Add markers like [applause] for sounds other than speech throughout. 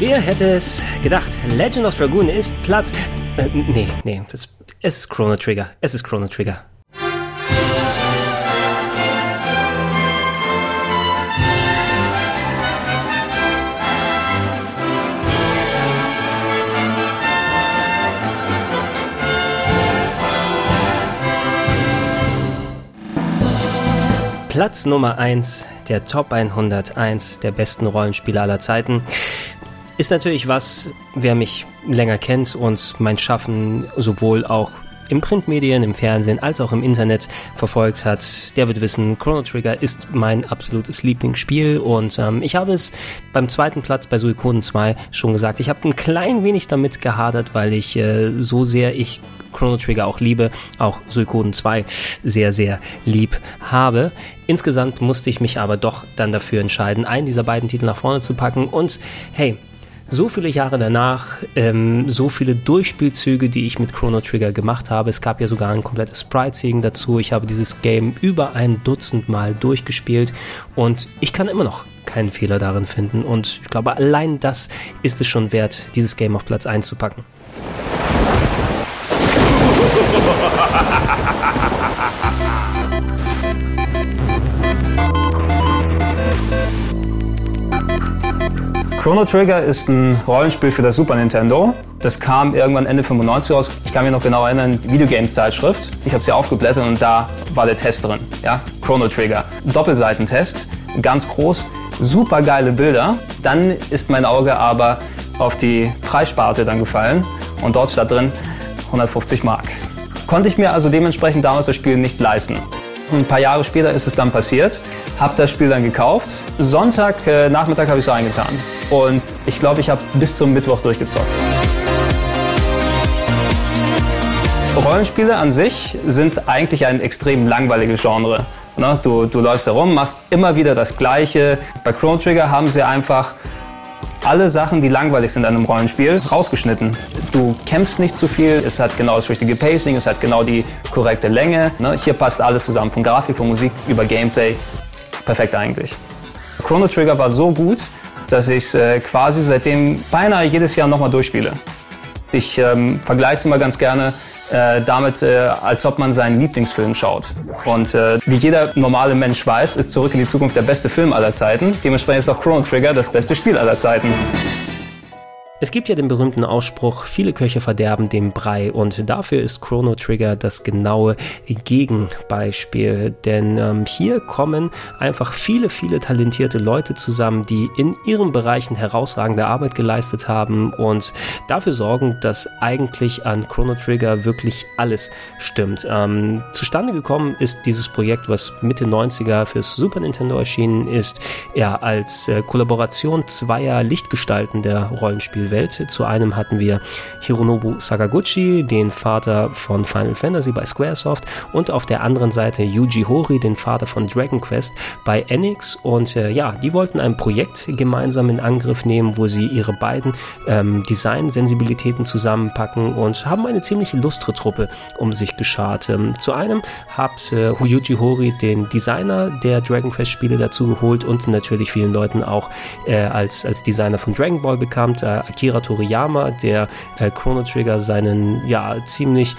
Wer hätte es gedacht? Legend of Dragoon ist Platz. Äh, nee, nee, es, es ist Chrono Trigger. Es ist Chrono Trigger. Platz Nummer 1 der Top 101 der besten Rollenspiele aller Zeiten ist natürlich was, wer mich länger kennt und mein Schaffen sowohl auch im Printmedien, im Fernsehen als auch im Internet verfolgt hat, der wird wissen, Chrono Trigger ist mein absolutes Lieblingsspiel und ähm, ich habe es beim zweiten Platz bei Suikoden 2 schon gesagt. Ich habe ein klein wenig damit gehadert, weil ich äh, so sehr ich Chrono Trigger auch liebe, auch Suikoden 2 sehr, sehr lieb habe. Insgesamt musste ich mich aber doch dann dafür entscheiden, einen dieser beiden Titel nach vorne zu packen und hey, so viele Jahre danach, ähm, so viele Durchspielzüge, die ich mit Chrono Trigger gemacht habe. Es gab ja sogar ein komplettes Sprite-Siegen dazu. Ich habe dieses Game über ein Dutzend Mal durchgespielt und ich kann immer noch keinen Fehler darin finden. Und ich glaube, allein das ist es schon wert, dieses Game auf Platz 1 zu packen. [laughs] Chrono Trigger ist ein Rollenspiel für das Super Nintendo. Das kam irgendwann Ende 95 raus. Ich kann mich noch genau erinnern, Videogames-Zeitschrift. Ich habe sie aufgeblättert und da war der Test drin. Ja, Chrono Trigger. Doppelseitentest, ganz groß, super geile Bilder. Dann ist mein Auge aber auf die Preissparte dann gefallen und dort stand drin 150 Mark. Konnte ich mir also dementsprechend damals das Spiel nicht leisten. Ein paar Jahre später ist es dann passiert, habe das Spiel dann gekauft. Sonntag äh, Nachmittag habe ich es reingetan und ich glaube, ich habe bis zum Mittwoch durchgezockt. Rollenspiele an sich sind eigentlich ein extrem langweiliges Genre. Ne, du, du läufst herum, machst immer wieder das Gleiche. Bei Chrono Trigger haben sie einfach alle Sachen, die langweilig sind an einem Rollenspiel, rausgeschnitten. Du kämpfst nicht zu viel, es hat genau das richtige Pacing, es hat genau die korrekte Länge. Ne? Hier passt alles zusammen, von Grafik, von Musik über Gameplay. Perfekt eigentlich. Chrono Trigger war so gut, dass ich es äh, quasi seitdem beinahe jedes Jahr nochmal durchspiele. Ich ähm, vergleiche es immer ganz gerne äh, damit, äh, als ob man seinen Lieblingsfilm schaut. Und äh, wie jeder normale Mensch weiß, ist Zurück in die Zukunft der beste Film aller Zeiten. Dementsprechend ist auch Chrono Trigger das beste Spiel aller Zeiten. Es gibt ja den berühmten Ausspruch, viele Köche verderben den Brei und dafür ist Chrono Trigger das genaue Gegenbeispiel. Denn ähm, hier kommen einfach viele, viele talentierte Leute zusammen, die in ihren Bereichen herausragende Arbeit geleistet haben und dafür sorgen, dass eigentlich an Chrono Trigger wirklich alles stimmt. Ähm, zustande gekommen ist dieses Projekt, was Mitte 90er fürs Super Nintendo erschienen ist, ja als äh, Kollaboration zweier Lichtgestalten der Rollenspiel Welt. Zu einem hatten wir Hironobu Sakaguchi, den Vater von Final Fantasy bei Squaresoft und auf der anderen Seite Yuji Horii, den Vater von Dragon Quest bei Enix und äh, ja, die wollten ein Projekt gemeinsam in Angriff nehmen, wo sie ihre beiden ähm, Design-Sensibilitäten zusammenpacken und haben eine ziemlich lustre Truppe um sich geschart. Ähm, zu einem hat äh, Yuji Horii den Designer der Dragon Quest Spiele dazu geholt und natürlich vielen Leuten auch äh, als, als Designer von Dragon Ball bekannt, äh, Akira Toriyama, der äh, Chrono Trigger seinen ja ziemlich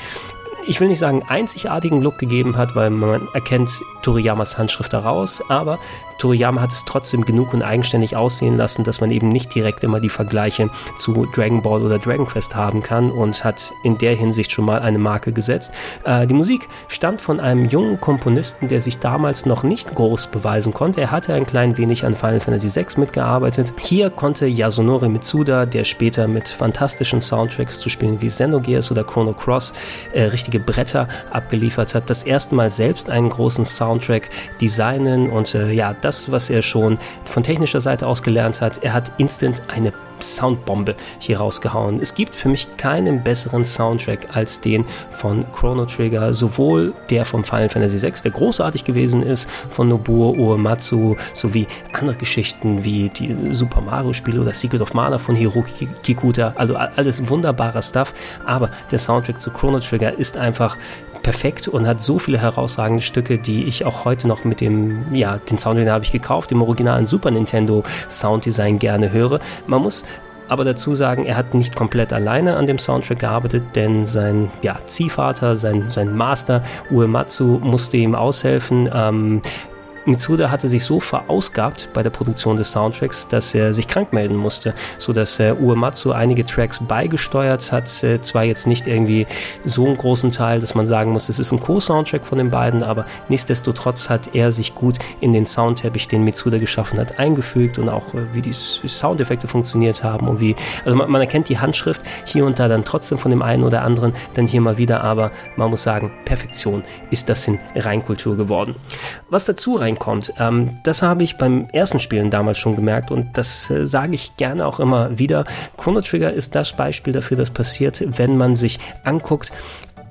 ich will nicht sagen einzigartigen Look gegeben hat, weil man erkennt Toriyamas Handschrift daraus, aber Toriyama hat es trotzdem genug und eigenständig aussehen lassen, dass man eben nicht direkt immer die Vergleiche zu Dragon Ball oder Dragon Quest haben kann und hat in der Hinsicht schon mal eine Marke gesetzt. Äh, die Musik stammt von einem jungen Komponisten, der sich damals noch nicht groß beweisen konnte. Er hatte ein klein wenig an Final Fantasy VI mitgearbeitet. Hier konnte Yasunori Mitsuda, der später mit fantastischen Soundtracks zu spielen wie Xenogears oder Chrono Cross äh, richtige Bretter abgeliefert hat, das erste Mal selbst einen großen Soundtrack designen und äh, ja, das das, was er schon von technischer Seite aus gelernt hat. Er hat instant eine Soundbombe hier rausgehauen. Es gibt für mich keinen besseren Soundtrack als den von Chrono Trigger, sowohl der von Final Fantasy VI, der großartig gewesen ist, von Nobuo Uematsu, sowie andere Geschichten wie die Super Mario Spiele oder Secret of Mana von Hiroki Kikuta, also alles wunderbarer Stuff, aber der Soundtrack zu Chrono Trigger ist einfach perfekt und hat so viele herausragende Stücke, die ich auch heute noch mit dem, ja, den Sound, den habe ich gekauft, dem originalen Super Nintendo Sounddesign gerne höre. Man muss aber dazu sagen, er hat nicht komplett alleine an dem Soundtrack gearbeitet, denn sein ja, Ziehvater, sein, sein Master Uematsu musste ihm aushelfen. Ähm, Mitsuda hatte sich so verausgabt bei der Produktion des Soundtracks, dass er sich krank melden musste, sodass äh, Uematsu einige Tracks beigesteuert hat. Äh, zwar jetzt nicht irgendwie so einen großen Teil, dass man sagen muss, es ist ein Co-Soundtrack von den beiden, aber nichtsdestotrotz hat er sich gut in den Soundteppich, den Mitsuda geschaffen hat, eingefügt und auch äh, wie die Soundeffekte funktioniert haben und wie, also man, man erkennt die Handschrift hier und da dann trotzdem von dem einen oder anderen, dann hier mal wieder, aber man muss sagen, Perfektion ist das in Reinkultur geworden. Was dazu rein reinkommt. Ähm, das habe ich beim ersten Spielen damals schon gemerkt und das äh, sage ich gerne auch immer wieder. Chrono Trigger ist das Beispiel dafür, das passiert, wenn man sich anguckt,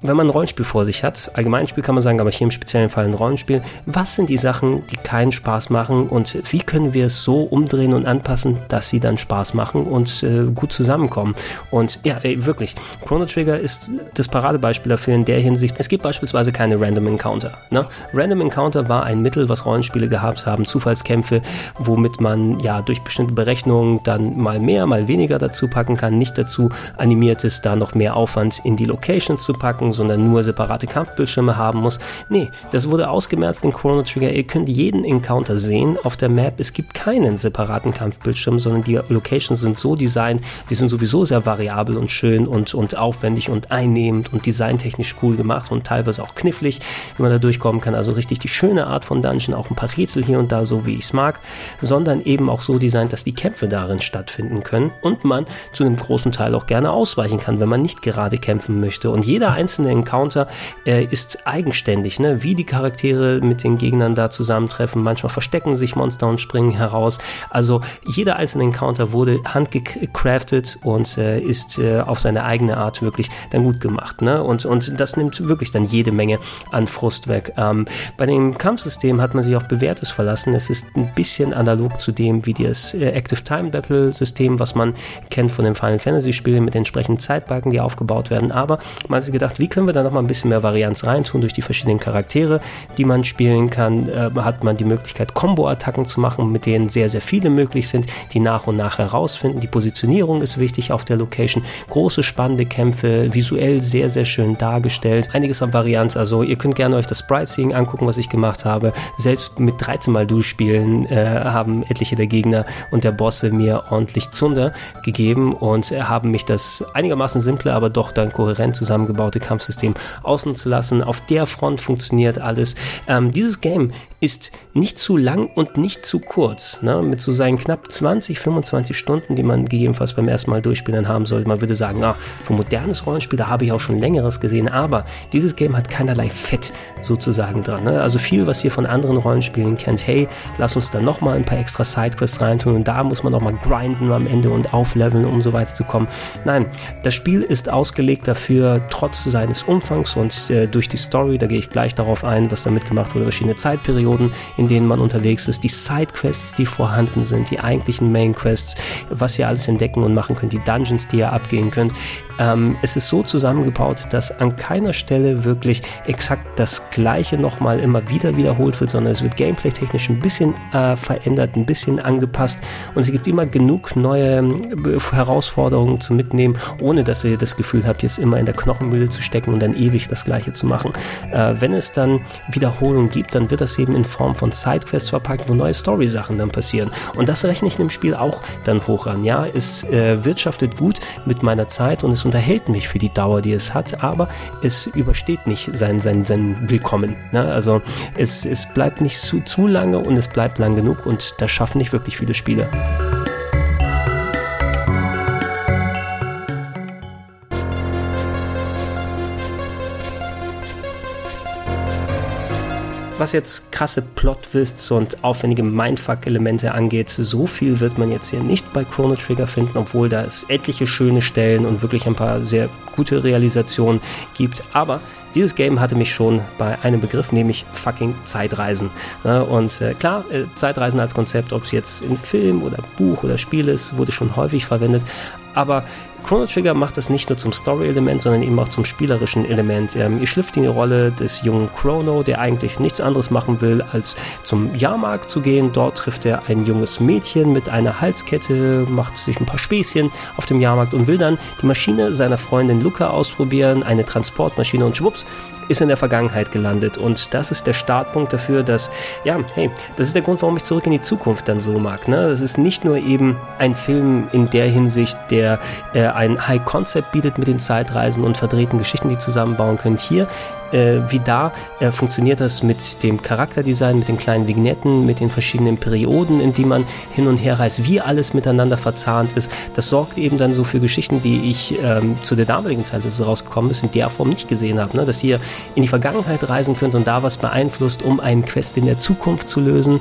wenn man ein Rollenspiel vor sich hat, Allgemeinspiel kann man sagen, aber hier im speziellen Fall ein Rollenspiel, was sind die Sachen, die keinen Spaß machen und wie können wir es so umdrehen und anpassen, dass sie dann Spaß machen und äh, gut zusammenkommen? Und ja, ey, wirklich, Chrono Trigger ist das Paradebeispiel dafür in der Hinsicht. Es gibt beispielsweise keine Random Encounter. Ne? Random Encounter war ein Mittel, was Rollenspiele gehabt haben, Zufallskämpfe, womit man ja durch bestimmte Berechnungen dann mal mehr, mal weniger dazu packen kann, nicht dazu animiert ist, da noch mehr Aufwand in die Locations zu packen sondern nur separate Kampfbildschirme haben muss. Nee, das wurde ausgemerzt in Chrono Trigger. Ihr könnt jeden Encounter sehen auf der Map. Es gibt keinen separaten Kampfbildschirm, sondern die Locations sind so designt, die sind sowieso sehr variabel und schön und, und aufwendig und einnehmend und designtechnisch cool gemacht und teilweise auch knifflig, wie man da durchkommen kann. Also richtig die schöne Art von Dungeon, auch ein paar Rätsel hier und da, so wie ich es mag, sondern eben auch so designt, dass die Kämpfe darin stattfinden können und man zu einem großen Teil auch gerne ausweichen kann, wenn man nicht gerade kämpfen möchte. Und jeder einzelne einzelne Encounter äh, ist eigenständig, ne? wie die Charaktere mit den Gegnern da zusammentreffen. Manchmal verstecken sich Monster und springen heraus. Also jeder einzelne Encounter wurde handgecraftet und äh, ist äh, auf seine eigene Art wirklich dann gut gemacht. Ne? Und, und das nimmt wirklich dann jede Menge an Frust weg. Ähm, bei dem Kampfsystem hat man sich auch bewährtes verlassen. Es ist ein bisschen analog zu dem wie das äh, Active Time Battle System, was man kennt von den Final Fantasy Spielen mit entsprechenden Zeitbalken, die aufgebaut werden. Aber man hat sich gedacht, wie können wir da noch mal ein bisschen mehr Varianz reintun durch die verschiedenen Charaktere, die man spielen kann? Äh, hat man die Möglichkeit, Combo-Attacken zu machen, mit denen sehr, sehr viele möglich sind, die nach und nach herausfinden. Die Positionierung ist wichtig auf der Location. Große, spannende Kämpfe, visuell sehr, sehr schön dargestellt. Einiges an Varianz. Also ihr könnt gerne euch das Sprite-Seeing angucken, was ich gemacht habe. Selbst mit 13 Mal durchspielen äh, haben etliche der Gegner und der Bosse mir ordentlich Zunder gegeben und haben mich das einigermaßen simple, aber doch dann kohärent zusammengebaute Kampf Kampfsystem ausnutzen lassen. Auf der Front funktioniert alles. Ähm, dieses Game ist nicht zu lang und nicht zu kurz. Ne? Mit so seinen knapp 20, 25 Stunden, die man gegebenenfalls beim ersten Mal durchspielen haben sollte. Man würde sagen, ah, für modernes Rollenspiel, da habe ich auch schon längeres gesehen. Aber dieses Game hat keinerlei Fett sozusagen dran. Ne? Also viel, was ihr von anderen Rollenspielen kennt. Hey, lass uns da nochmal ein paar extra Sidequests reintun und da muss man nochmal grinden am Ende und aufleveln, um so weit zu kommen. Nein, das Spiel ist ausgelegt dafür, trotz seines Umfangs und äh, durch die Story, da gehe ich gleich darauf ein, was damit gemacht wurde, verschiedene Zeitperioden Perioden, in denen man unterwegs ist, die Sidequests, die vorhanden sind, die eigentlichen Mainquests, was ihr alles entdecken und machen könnt, die Dungeons, die ihr abgehen könnt. Ähm, es ist so zusammengebaut, dass an keiner Stelle wirklich exakt das Gleiche nochmal immer wieder wiederholt wird, sondern es wird gameplay-technisch ein bisschen äh, verändert, ein bisschen angepasst und es gibt immer genug neue äh, Herausforderungen zu mitnehmen, ohne dass ihr das Gefühl habt, jetzt immer in der Knochenmühle zu stecken und dann ewig das Gleiche zu machen. Äh, wenn es dann Wiederholungen gibt, dann wird das eben in Form von Sidequests verpackt, wo neue Story-Sachen dann passieren. Und das rechne ich im Spiel auch dann hoch an. Ja, es äh, wirtschaftet gut mit meiner Zeit und es unterhält mich für die Dauer, die es hat, aber es übersteht nicht sein, sein, sein Willkommen. Ne? Also es, es bleibt nicht zu, zu lange und es bleibt lang genug und das schaffen nicht wirklich viele Spiele. Was jetzt krasse Plot-Twists und aufwendige Mindfuck-Elemente angeht, so viel wird man jetzt hier nicht bei Chrono Trigger finden, obwohl da es etliche schöne Stellen und wirklich ein paar sehr gute Realisationen gibt. Aber dieses Game hatte mich schon bei einem Begriff, nämlich fucking Zeitreisen. Und äh, klar, äh, Zeitreisen als Konzept, ob es jetzt in Film oder Buch oder Spiel ist, wurde schon häufig verwendet. aber Chrono Trigger macht das nicht nur zum Story-Element, sondern eben auch zum spielerischen Element. Ähm, ihr schlüpft in die Rolle des jungen Chrono, der eigentlich nichts anderes machen will, als zum Jahrmarkt zu gehen. Dort trifft er ein junges Mädchen mit einer Halskette, macht sich ein paar Späßchen auf dem Jahrmarkt und will dann die Maschine seiner Freundin Luca ausprobieren, eine Transportmaschine und schwupps, ist in der Vergangenheit gelandet. Und das ist der Startpunkt dafür, dass, ja, hey, das ist der Grund, warum ich zurück in die Zukunft dann so mag. Ne? Das ist nicht nur eben ein Film in der Hinsicht, der äh, ein High Concept bietet mit den Zeitreisen und verdrehten Geschichten, die zusammenbauen könnt. Hier äh, wie da äh, funktioniert das mit dem Charakterdesign, mit den kleinen Vignetten, mit den verschiedenen Perioden, in die man hin und her reist, wie alles miteinander verzahnt ist. Das sorgt eben dann so für Geschichten, die ich ähm, zu der damaligen Zeit, als es rausgekommen ist, in der Form nicht gesehen habe. Ne? Dass ihr in die Vergangenheit reisen könnt und da was beeinflusst, um einen Quest in der Zukunft zu lösen.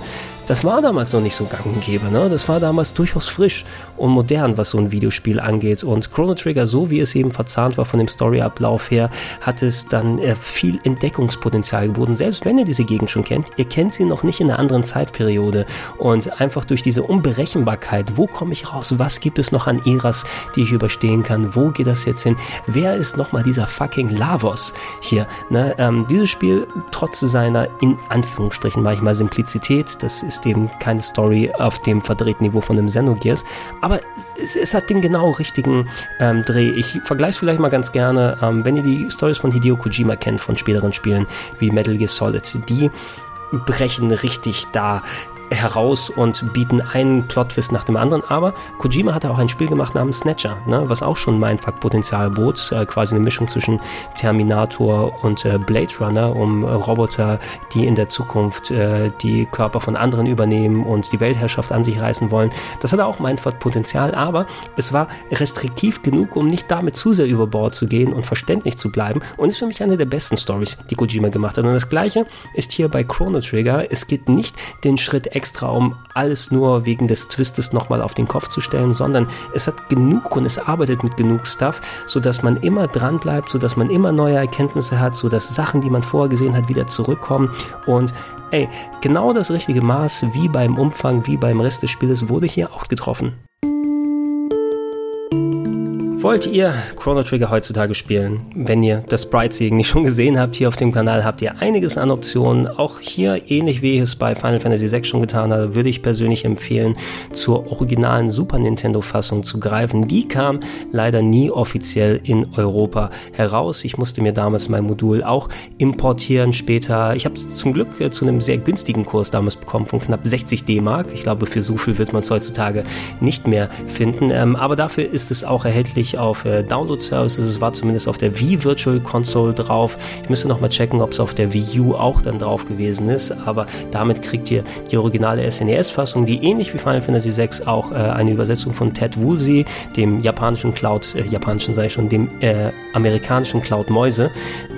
Das war damals noch nicht so gang und gäbe. Ne? Das war damals durchaus frisch und modern, was so ein Videospiel angeht. Und Chrono Trigger, so wie es eben verzahnt war von dem Storyablauf her, hat es dann äh, viel Entdeckungspotenzial geboten. Selbst wenn ihr diese Gegend schon kennt, ihr kennt sie noch nicht in einer anderen Zeitperiode. Und einfach durch diese Unberechenbarkeit, wo komme ich raus? Was gibt es noch an Eras, die ich überstehen kann? Wo geht das jetzt hin? Wer ist nochmal dieser fucking Lavos hier? Ne? Ähm, dieses Spiel, trotz seiner in Anführungsstrichen manchmal Simplizität, das ist eben keine Story auf dem verdrehten Niveau von einem Xenogears, aber es, es hat den genau richtigen ähm, Dreh. Ich vergleiche vielleicht mal ganz gerne, ähm, wenn ihr die Stories von Hideo Kojima kennt, von späteren Spielen wie Metal Gear Solid, die brechen richtig da heraus und bieten einen Plot-Twist nach dem anderen. Aber Kojima hatte auch ein Spiel gemacht namens Snatcher, ne, was auch schon Mindfuck-Potenzial bot. Äh, quasi eine Mischung zwischen Terminator und äh, Blade Runner, um äh, Roboter, die in der Zukunft äh, die Körper von anderen übernehmen und die Weltherrschaft an sich reißen wollen. Das hatte auch Mindfuck-Potenzial, aber es war restriktiv genug, um nicht damit zu sehr über Bord zu gehen und verständlich zu bleiben. Und ist für mich eine der besten Stories, die Kojima gemacht hat. Und das gleiche ist hier bei Chrono Trigger. Es geht nicht den Schritt extra, um alles nur wegen des Twistes nochmal auf den Kopf zu stellen, sondern es hat genug und es arbeitet mit genug Stuff, sodass man immer dran bleibt, sodass man immer neue Erkenntnisse hat, sodass Sachen, die man vorher gesehen hat, wieder zurückkommen und ey, genau das richtige Maß wie beim Umfang, wie beim Rest des Spieles wurde hier auch getroffen. Wollt ihr Chrono Trigger heutzutage spielen? Wenn ihr das Sprite-Seeing nicht schon gesehen habt, hier auf dem Kanal habt ihr einiges an Optionen. Auch hier, ähnlich wie ich es bei Final Fantasy VI schon getan habe, würde ich persönlich empfehlen, zur originalen Super Nintendo-Fassung zu greifen. Die kam leider nie offiziell in Europa heraus. Ich musste mir damals mein Modul auch importieren später. Ich habe es zum Glück äh, zu einem sehr günstigen Kurs damals bekommen von knapp 60 D-Mark. Ich glaube, für so viel wird man es heutzutage nicht mehr finden. Ähm, aber dafür ist es auch erhältlich nicht auf äh, Download-Services, es war zumindest auf der Wii Virtual Console drauf. Ich müsste noch mal checken, ob es auf der Wii U auch dann drauf gewesen ist, aber damit kriegt ihr die originale SNES-Fassung, die ähnlich wie Final Fantasy VI auch äh, eine Übersetzung von Ted Woolsey, dem japanischen Cloud, äh, japanischen sei schon, dem äh, amerikanischen Cloud Mäuse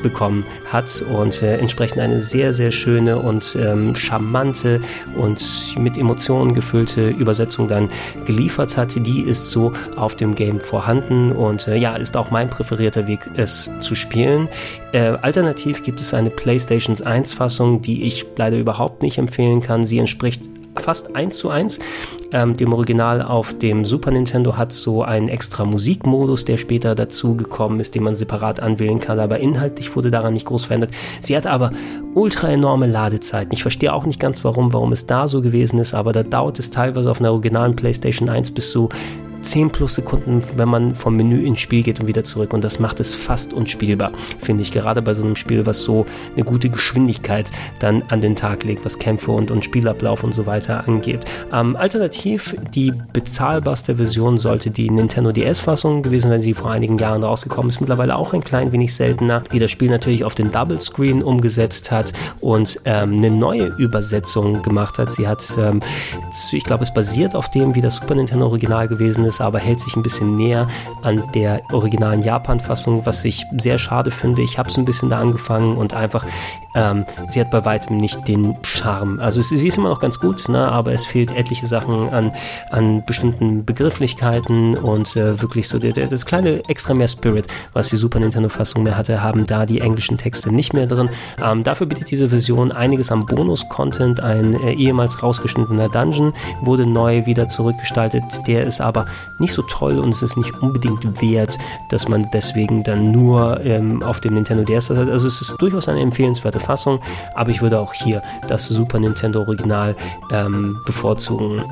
bekommen hat und äh, entsprechend eine sehr, sehr schöne und ähm, charmante und mit Emotionen gefüllte Übersetzung dann geliefert hat. Die ist so auf dem Game vorhanden und äh, ja, ist auch mein präferierter Weg, es zu spielen. Äh, alternativ gibt es eine PlayStation 1 Fassung, die ich leider überhaupt nicht empfehlen kann. Sie entspricht fast eins zu eins ähm, dem Original auf dem Super Nintendo hat so einen extra Musikmodus, der später dazu gekommen ist, den man separat anwählen kann, aber inhaltlich wurde daran nicht groß verändert. Sie hat aber ultra enorme Ladezeiten. Ich verstehe auch nicht ganz warum, warum es da so gewesen ist, aber da dauert es teilweise auf einer originalen PlayStation 1 bis zu 10 plus Sekunden, wenn man vom Menü ins Spiel geht und wieder zurück. Und das macht es fast unspielbar, finde ich. Gerade bei so einem Spiel, was so eine gute Geschwindigkeit dann an den Tag legt, was Kämpfe und, und Spielablauf und so weiter angeht. Ähm, alternativ, die bezahlbarste Version sollte die Nintendo DS-Fassung gewesen sein, die vor einigen Jahren rausgekommen ist. Mittlerweile auch ein klein wenig seltener, die das Spiel natürlich auf den Double Screen umgesetzt hat und ähm, eine neue Übersetzung gemacht hat. Sie hat, ähm, ich glaube, es basiert auf dem, wie das Super Nintendo Original gewesen ist ist, aber hält sich ein bisschen näher an der originalen Japan-Fassung, was ich sehr schade finde. Ich habe es ein bisschen da angefangen und einfach, ähm, sie hat bei weitem nicht den Charme. Also sie, sie ist immer noch ganz gut, ne, aber es fehlt etliche Sachen an, an bestimmten Begrifflichkeiten und äh, wirklich so der, der, das kleine extra mehr Spirit, was die Super Nintendo-Fassung mehr hatte, haben da die englischen Texte nicht mehr drin. Ähm, dafür bietet diese Version einiges am Bonus-Content. Ein äh, ehemals rausgeschnittener Dungeon wurde neu wieder zurückgestaltet. Der ist aber nicht so toll und es ist nicht unbedingt wert, dass man deswegen dann nur ähm, auf dem Nintendo DS hat. Also es ist durchaus eine empfehlenswerte Fassung, aber ich würde auch hier das Super Nintendo Original ähm, bevorzugen.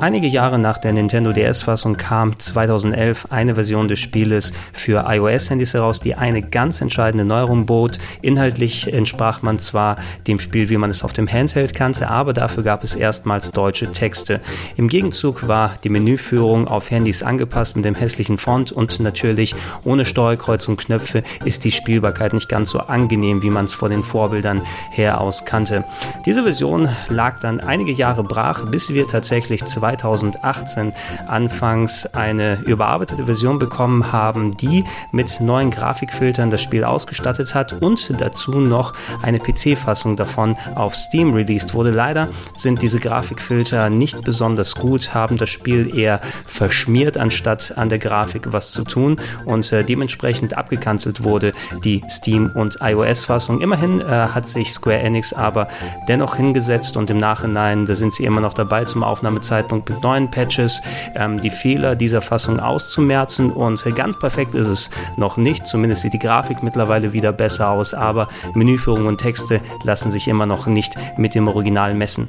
Einige Jahre nach der Nintendo DS-Fassung kam 2011 eine Version des Spieles für iOS-Handys heraus, die eine ganz entscheidende Neuerung bot. Inhaltlich entsprach man zwar dem Spiel, wie man es auf dem Handheld kannte, aber dafür gab es erstmals deutsche Texte. Im Gegenzug war die Menüführung auf Handys angepasst mit dem hässlichen Font und natürlich ohne Steuerkreuz und Knöpfe ist die Spielbarkeit nicht ganz so angenehm, wie man es vor den Vorbildern her aus kannte. Diese Version lag dann einige Jahre brach, bis wir tatsächlich zwei 2018 anfangs eine überarbeitete Version bekommen haben, die mit neuen Grafikfiltern das Spiel ausgestattet hat und dazu noch eine PC-Fassung davon auf Steam released wurde. Leider sind diese Grafikfilter nicht besonders gut, haben das Spiel eher verschmiert, anstatt an der Grafik was zu tun und äh, dementsprechend abgekanzelt wurde die Steam- und iOS-Fassung. Immerhin äh, hat sich Square Enix aber dennoch hingesetzt und im Nachhinein, da sind sie immer noch dabei zum Aufnahmezeitpunkt Zeitpunkt mit neuen Patches ähm, die Fehler dieser Fassung auszumerzen und ganz perfekt ist es noch nicht. Zumindest sieht die Grafik mittlerweile wieder besser aus, aber Menüführung und Texte lassen sich immer noch nicht mit dem Original messen.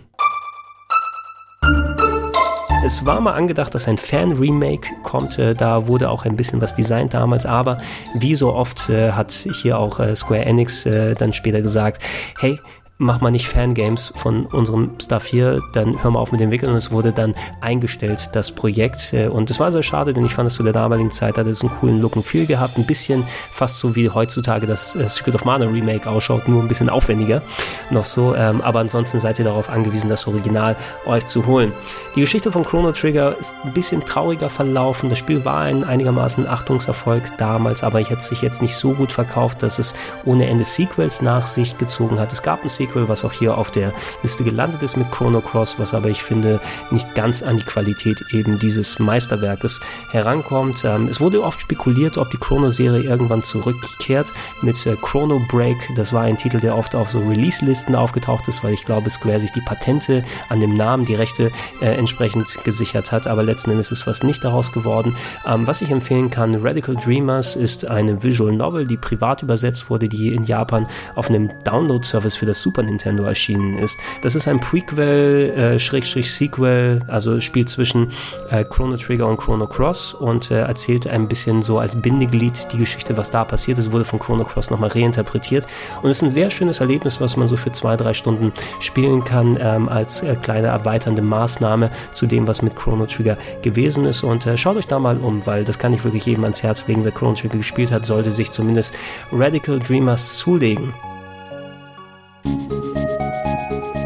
Es war mal angedacht, dass ein Fan-Remake kommt. Äh, da wurde auch ein bisschen was designt damals, aber wie so oft äh, hat hier auch äh, Square Enix dann später gesagt, hey, mach mal nicht Fangames von unserem Stuff hier, dann hör mal auf mit dem Wickeln. Und es wurde dann eingestellt, das Projekt. Äh, und es war sehr schade, denn ich fand es zu der damaligen Zeit, hat es einen coolen Look und Feel gehabt. Ein bisschen fast so wie heutzutage das äh, Secret of Mana Remake ausschaut, nur ein bisschen aufwendiger noch so. Ähm, aber ansonsten seid ihr darauf angewiesen, das Original euch zu holen. Die Geschichte von Chrono Trigger ist ein bisschen trauriger verlaufen. Das Spiel war ein einigermaßen Achtungserfolg damals, aber ich hätte sich jetzt nicht so gut verkauft, dass es ohne Ende Sequels nach sich gezogen hat. Es gab ein Sequel Sequel, was auch hier auf der Liste gelandet ist mit Chrono Cross, was aber ich finde nicht ganz an die Qualität eben dieses Meisterwerkes herankommt. Ähm, es wurde oft spekuliert, ob die Chrono-Serie irgendwann zurückkehrt mit äh, Chrono Break. Das war ein Titel, der oft auf so Release-Listen aufgetaucht ist, weil ich glaube, Square sich die Patente an dem Namen, die Rechte äh, entsprechend gesichert hat. Aber letzten Endes ist was nicht daraus geworden. Ähm, was ich empfehlen kann, Radical Dreamers ist eine Visual Novel, die privat übersetzt wurde, die in Japan auf einem Download-Service für das Super Super Nintendo erschienen ist. Das ist ein Prequel, äh, Schrägstrich Sequel, also spielt zwischen äh, Chrono Trigger und Chrono Cross und äh, erzählt ein bisschen so als Bindeglied die Geschichte, was da passiert ist, wurde von Chrono Cross nochmal reinterpretiert und ist ein sehr schönes Erlebnis, was man so für zwei, drei Stunden spielen kann, ähm, als äh, kleine erweiternde Maßnahme zu dem, was mit Chrono Trigger gewesen ist und äh, schaut euch da mal um, weil das kann ich wirklich jedem ans Herz legen, wer Chrono Trigger gespielt hat, sollte sich zumindest Radical Dreamers zulegen.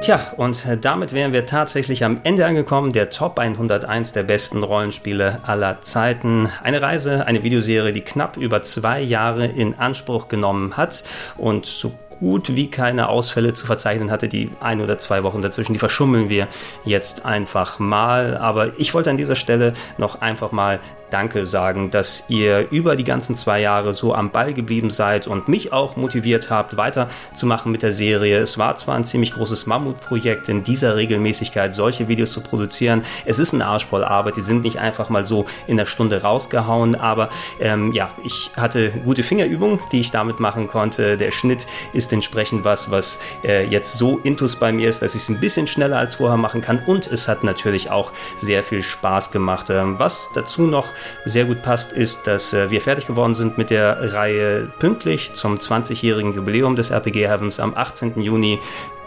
Tja, und damit wären wir tatsächlich am Ende angekommen, der Top 101 der besten Rollenspiele aller Zeiten. Eine Reise, eine Videoserie, die knapp über zwei Jahre in Anspruch genommen hat und so gut wie keine Ausfälle zu verzeichnen hatte. Die ein oder zwei Wochen dazwischen, die verschummeln wir jetzt einfach mal. Aber ich wollte an dieser Stelle noch einfach mal Danke sagen, dass ihr über die ganzen zwei Jahre so am Ball geblieben seid und mich auch motiviert habt, weiterzumachen mit der Serie. Es war zwar ein ziemlich großes Mammutprojekt, in dieser Regelmäßigkeit solche Videos zu produzieren. Es ist ein Arsch voll Arbeit, die sind nicht einfach mal so in der Stunde rausgehauen, aber ähm, ja, ich hatte gute Fingerübungen, die ich damit machen konnte. Der Schnitt ist entsprechend was, was äh, jetzt so intus bei mir ist, dass ich es ein bisschen schneller als vorher machen kann und es hat natürlich auch sehr viel Spaß gemacht. Ähm, was dazu noch sehr gut passt, ist, dass äh, wir fertig geworden sind mit der Reihe pünktlich zum 20-jährigen Jubiläum des RPG Heavens am 18. Juni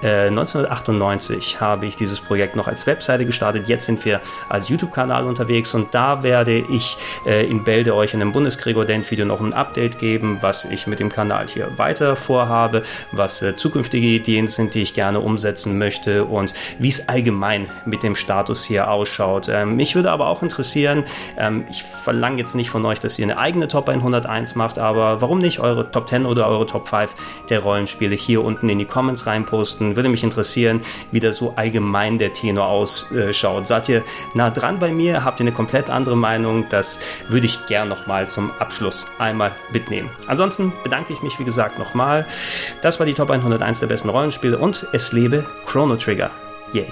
1998 äh, habe ich dieses Projekt noch als Webseite gestartet. Jetzt sind wir als YouTube-Kanal unterwegs und da werde ich äh, in Bälde euch in einem Bundesgregor Dent-Video noch ein Update geben, was ich mit dem Kanal hier weiter vorhabe, was äh, zukünftige Ideen sind, die ich gerne umsetzen möchte und wie es allgemein mit dem Status hier ausschaut. Ähm, mich würde aber auch interessieren, ähm, ich verlange jetzt nicht von euch, dass ihr eine eigene Top 101 macht, aber warum nicht eure Top 10 oder eure Top 5 der Rollenspiele hier unten in die Comments reinposten? Würde mich interessieren, wie da so allgemein der Tenor ausschaut. Seid ihr nah dran bei mir? Habt ihr eine komplett andere Meinung? Das würde ich gern nochmal zum Abschluss einmal mitnehmen. Ansonsten bedanke ich mich, wie gesagt, nochmal. Das war die Top 101 der besten Rollenspiele und es lebe Chrono Trigger. Yay.